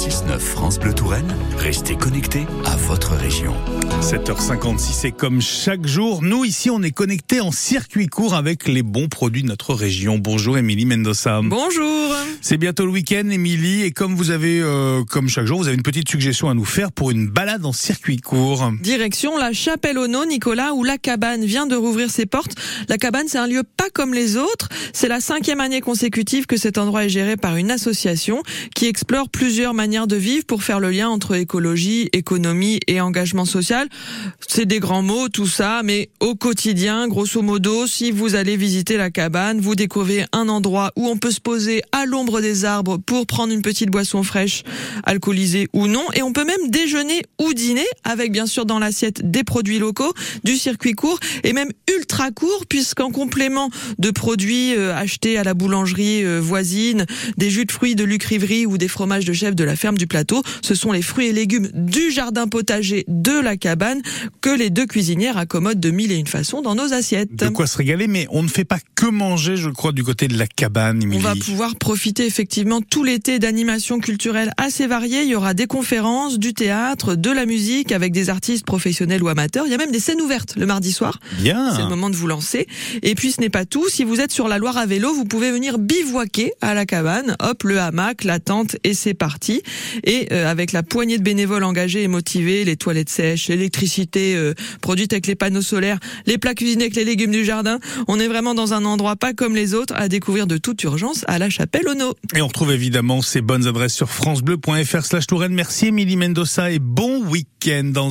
6-9 France Bleu Touraine, restez connectés à votre région. 7h56 et comme chaque jour, nous ici on est connectés en circuit court avec les bons produits de notre région. Bonjour Émilie Mendoza. Bonjour. C'est bientôt le week-end Émilie et comme vous avez, euh, comme chaque jour, vous avez une petite suggestion à nous faire pour une balade en circuit court. Direction la Chapelle au No, Nicolas, où la cabane vient de rouvrir ses portes. La cabane, c'est un lieu pas comme les autres. C'est la cinquième année consécutive que cet endroit est géré par une association qui explore plusieurs manières de vivre pour faire le lien entre écologie, économie et engagement social. C'est des grands mots, tout ça, mais au quotidien, grosso modo, si vous allez visiter la cabane, vous découvrez un endroit où on peut se poser à l'ombre des arbres pour prendre une petite boisson fraîche, alcoolisée ou non, et on peut même déjeuner ou dîner avec bien sûr dans l'assiette des produits locaux, du circuit court et même ultra court, puisqu'en complément de produits euh, achetés à la boulangerie euh, voisine, des jus de fruits de Luc Rivry ou des fromages de chef de la ferme du plateau, ce sont les fruits et légumes du jardin potager de la cabane que les deux cuisinières accommodent de mille et une façons dans nos assiettes. De quoi se régaler, mais on ne fait pas que manger, je crois, du côté de la cabane. On va pouvoir profiter effectivement tout l'été d'animations culturelles assez variées. Il y aura des conférences, du théâtre, de la musique avec des artistes professionnels ou amateurs. Il y a même des scènes ouvertes le mardi soir. Bien. C'est le moment de vous lancer. Et puis ce n'est pas tout. Si vous êtes sur la Loire à vélo, vous pouvez venir bivouaquer à la cabane. Hop, le hamac, la tente et c'est parti. Et euh, avec la poignée de bénévoles engagés et motivés, les toilettes sèches, l'électricité euh, produite avec les panneaux solaires, les plats cuisinés avec les légumes du jardin, on est vraiment dans un endroit pas comme les autres à découvrir de toute urgence à la Chapelle au No. Et on retrouve évidemment ces bonnes adresses sur francebleu.fr slash Touraine. Merci Émilie Mendoza et bon week-end